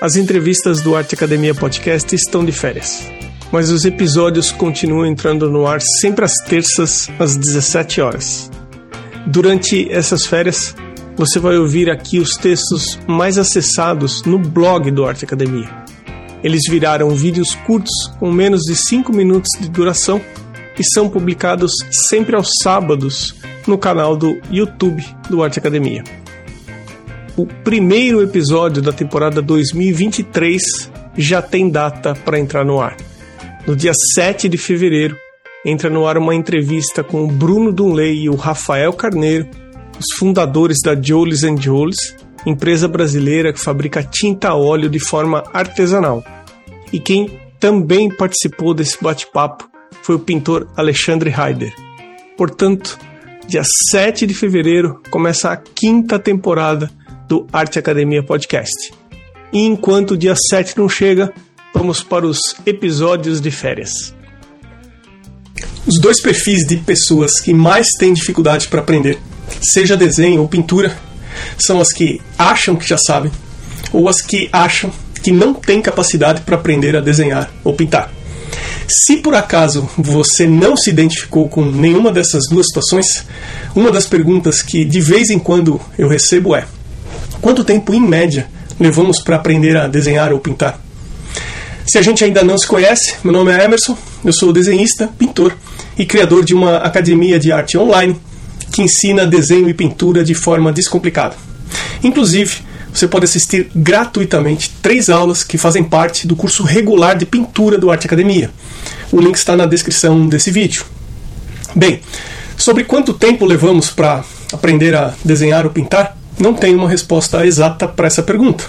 As entrevistas do Arte Academia Podcast estão de férias, mas os episódios continuam entrando no ar sempre às terças, às 17 horas. Durante essas férias, você vai ouvir aqui os textos mais acessados no blog do Arte Academia. Eles viraram vídeos curtos com menos de 5 minutos de duração e são publicados sempre aos sábados no canal do YouTube do Arte Academia o primeiro episódio da temporada 2023 já tem data para entrar no ar. No dia 7 de fevereiro, entra no ar uma entrevista com o Bruno Dunley e o Rafael Carneiro, os fundadores da Jolis Jolis, empresa brasileira que fabrica tinta a óleo de forma artesanal. E quem também participou desse bate-papo foi o pintor Alexandre Heider. Portanto, dia 7 de fevereiro começa a quinta temporada do Arte Academia Podcast. E enquanto o dia 7 não chega, vamos para os episódios de férias. Os dois perfis de pessoas que mais têm dificuldade para aprender, seja desenho ou pintura, são as que acham que já sabem ou as que acham que não têm capacidade para aprender a desenhar ou pintar. Se por acaso você não se identificou com nenhuma dessas duas situações, uma das perguntas que de vez em quando eu recebo é: Quanto tempo, em média, levamos para aprender a desenhar ou pintar? Se a gente ainda não se conhece, meu nome é Emerson, eu sou desenhista, pintor e criador de uma academia de arte online que ensina desenho e pintura de forma descomplicada. Inclusive, você pode assistir gratuitamente três aulas que fazem parte do curso regular de pintura do Arte Academia. O link está na descrição desse vídeo. Bem, sobre quanto tempo levamos para aprender a desenhar ou pintar? Não tenho uma resposta exata para essa pergunta.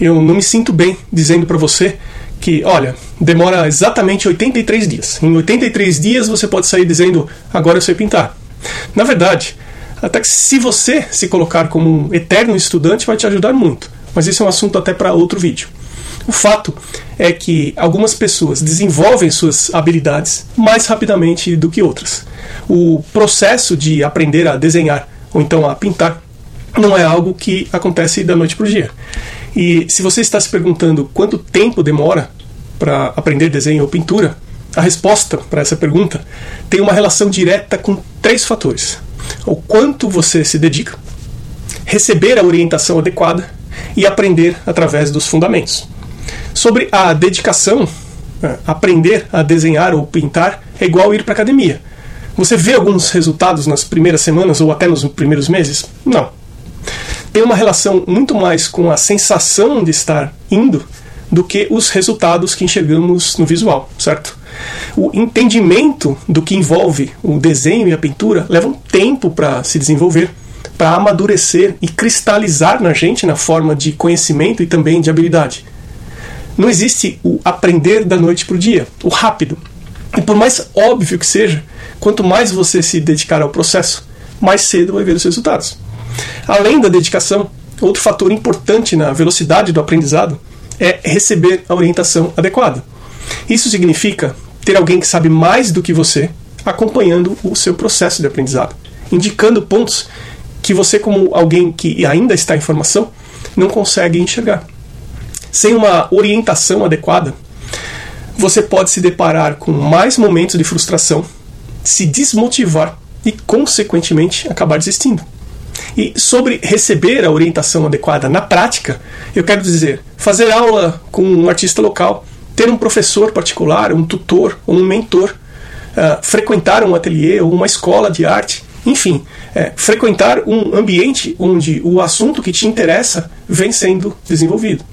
Eu não me sinto bem dizendo para você que, olha, demora exatamente 83 dias. Em 83 dias você pode sair dizendo, agora eu sei pintar. Na verdade, até que se você se colocar como um eterno estudante vai te ajudar muito. Mas isso é um assunto até para outro vídeo. O fato é que algumas pessoas desenvolvem suas habilidades mais rapidamente do que outras. O processo de aprender a desenhar ou então a pintar não é algo que acontece da noite para o dia. E se você está se perguntando quanto tempo demora para aprender desenho ou pintura, a resposta para essa pergunta tem uma relação direta com três fatores: o quanto você se dedica, receber a orientação adequada e aprender através dos fundamentos. Sobre a dedicação, né, aprender a desenhar ou pintar é igual ir para academia. Você vê alguns resultados nas primeiras semanas ou até nos primeiros meses? Não tem uma relação muito mais com a sensação de estar indo do que os resultados que enxergamos no visual, certo? O entendimento do que envolve o desenho e a pintura leva um tempo para se desenvolver, para amadurecer e cristalizar na gente na forma de conhecimento e também de habilidade. Não existe o aprender da noite para o dia, o rápido. E por mais óbvio que seja, quanto mais você se dedicar ao processo, mais cedo vai ver os resultados. Além da dedicação, outro fator importante na velocidade do aprendizado é receber a orientação adequada. Isso significa ter alguém que sabe mais do que você acompanhando o seu processo de aprendizado, indicando pontos que você, como alguém que ainda está em formação, não consegue enxergar. Sem uma orientação adequada, você pode se deparar com mais momentos de frustração, se desmotivar e, consequentemente, acabar desistindo. E sobre receber a orientação adequada na prática, eu quero dizer, fazer aula com um artista local, ter um professor particular, um tutor ou um mentor, uh, frequentar um ateliê ou uma escola de arte, enfim, é, frequentar um ambiente onde o assunto que te interessa vem sendo desenvolvido.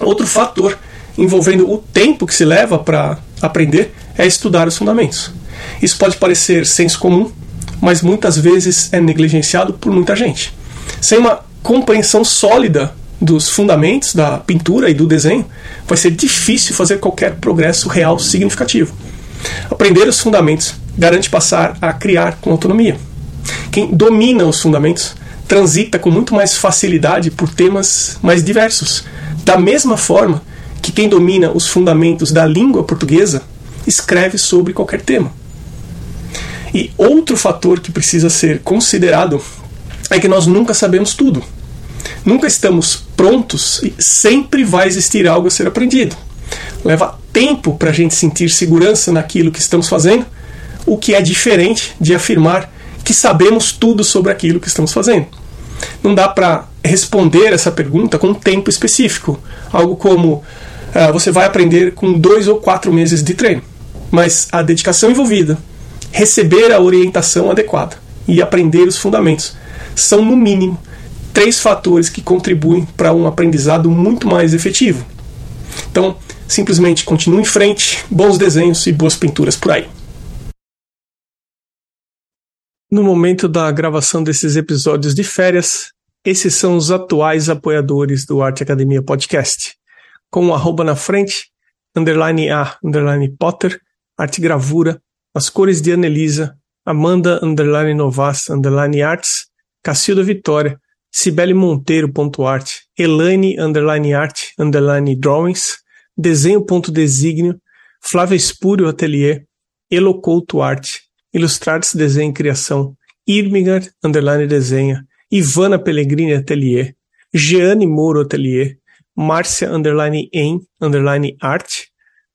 Outro fator envolvendo o tempo que se leva para aprender é estudar os fundamentos. Isso pode parecer senso comum, mas muitas vezes é negligenciado por muita gente. Sem uma compreensão sólida dos fundamentos da pintura e do desenho, vai ser difícil fazer qualquer progresso real significativo. Aprender os fundamentos garante passar a criar com autonomia. Quem domina os fundamentos transita com muito mais facilidade por temas mais diversos, da mesma forma que quem domina os fundamentos da língua portuguesa escreve sobre qualquer tema. E outro fator que precisa ser considerado é que nós nunca sabemos tudo. Nunca estamos prontos, sempre vai existir algo a ser aprendido. Leva tempo para a gente sentir segurança naquilo que estamos fazendo, o que é diferente de afirmar que sabemos tudo sobre aquilo que estamos fazendo. Não dá para responder essa pergunta com um tempo específico, algo como uh, você vai aprender com dois ou quatro meses de treino. Mas a dedicação envolvida, receber a orientação adequada e aprender os fundamentos são, no mínimo, três fatores que contribuem para um aprendizado muito mais efetivo. Então, simplesmente continue em frente, bons desenhos e boas pinturas por aí. No momento da gravação desses episódios de férias, esses são os atuais apoiadores do Arte Academia Podcast. Com o um arroba na frente, underline A, underline Potter, arte gravura, as cores de Anelisa, Amanda, underline Novas, underline Arts, Cacilda Vitória, Cibele Monteiro.art, Elaine underline art underline drawings, desenho.designio, Flávia Espúrio Atelier, Elocouto Arte, Ilustrates Desenho e Criação, Irmigar underline desenha, Ivana Pellegrini Atelier, Jeane Moro Atelier, Márcia underline em underline art,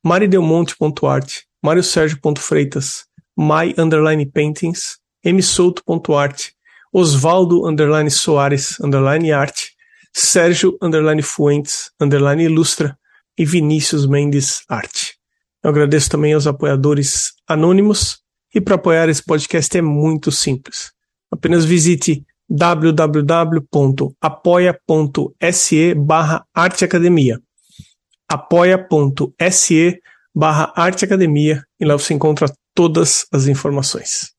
maridelmonte.art, Mário Sérgio.freitas, Mai underline paintings, msouto.art, Osvaldo underline Soares underline arte, Sérgio underline Fuentes underline ilustra e Vinícius Mendes arte. Eu agradeço também aos apoiadores anônimos e para apoiar esse podcast é muito simples. Apenas visite www.apoia.se barra arteacademia apoia.se barra arteacademia e lá você encontra todas as informações.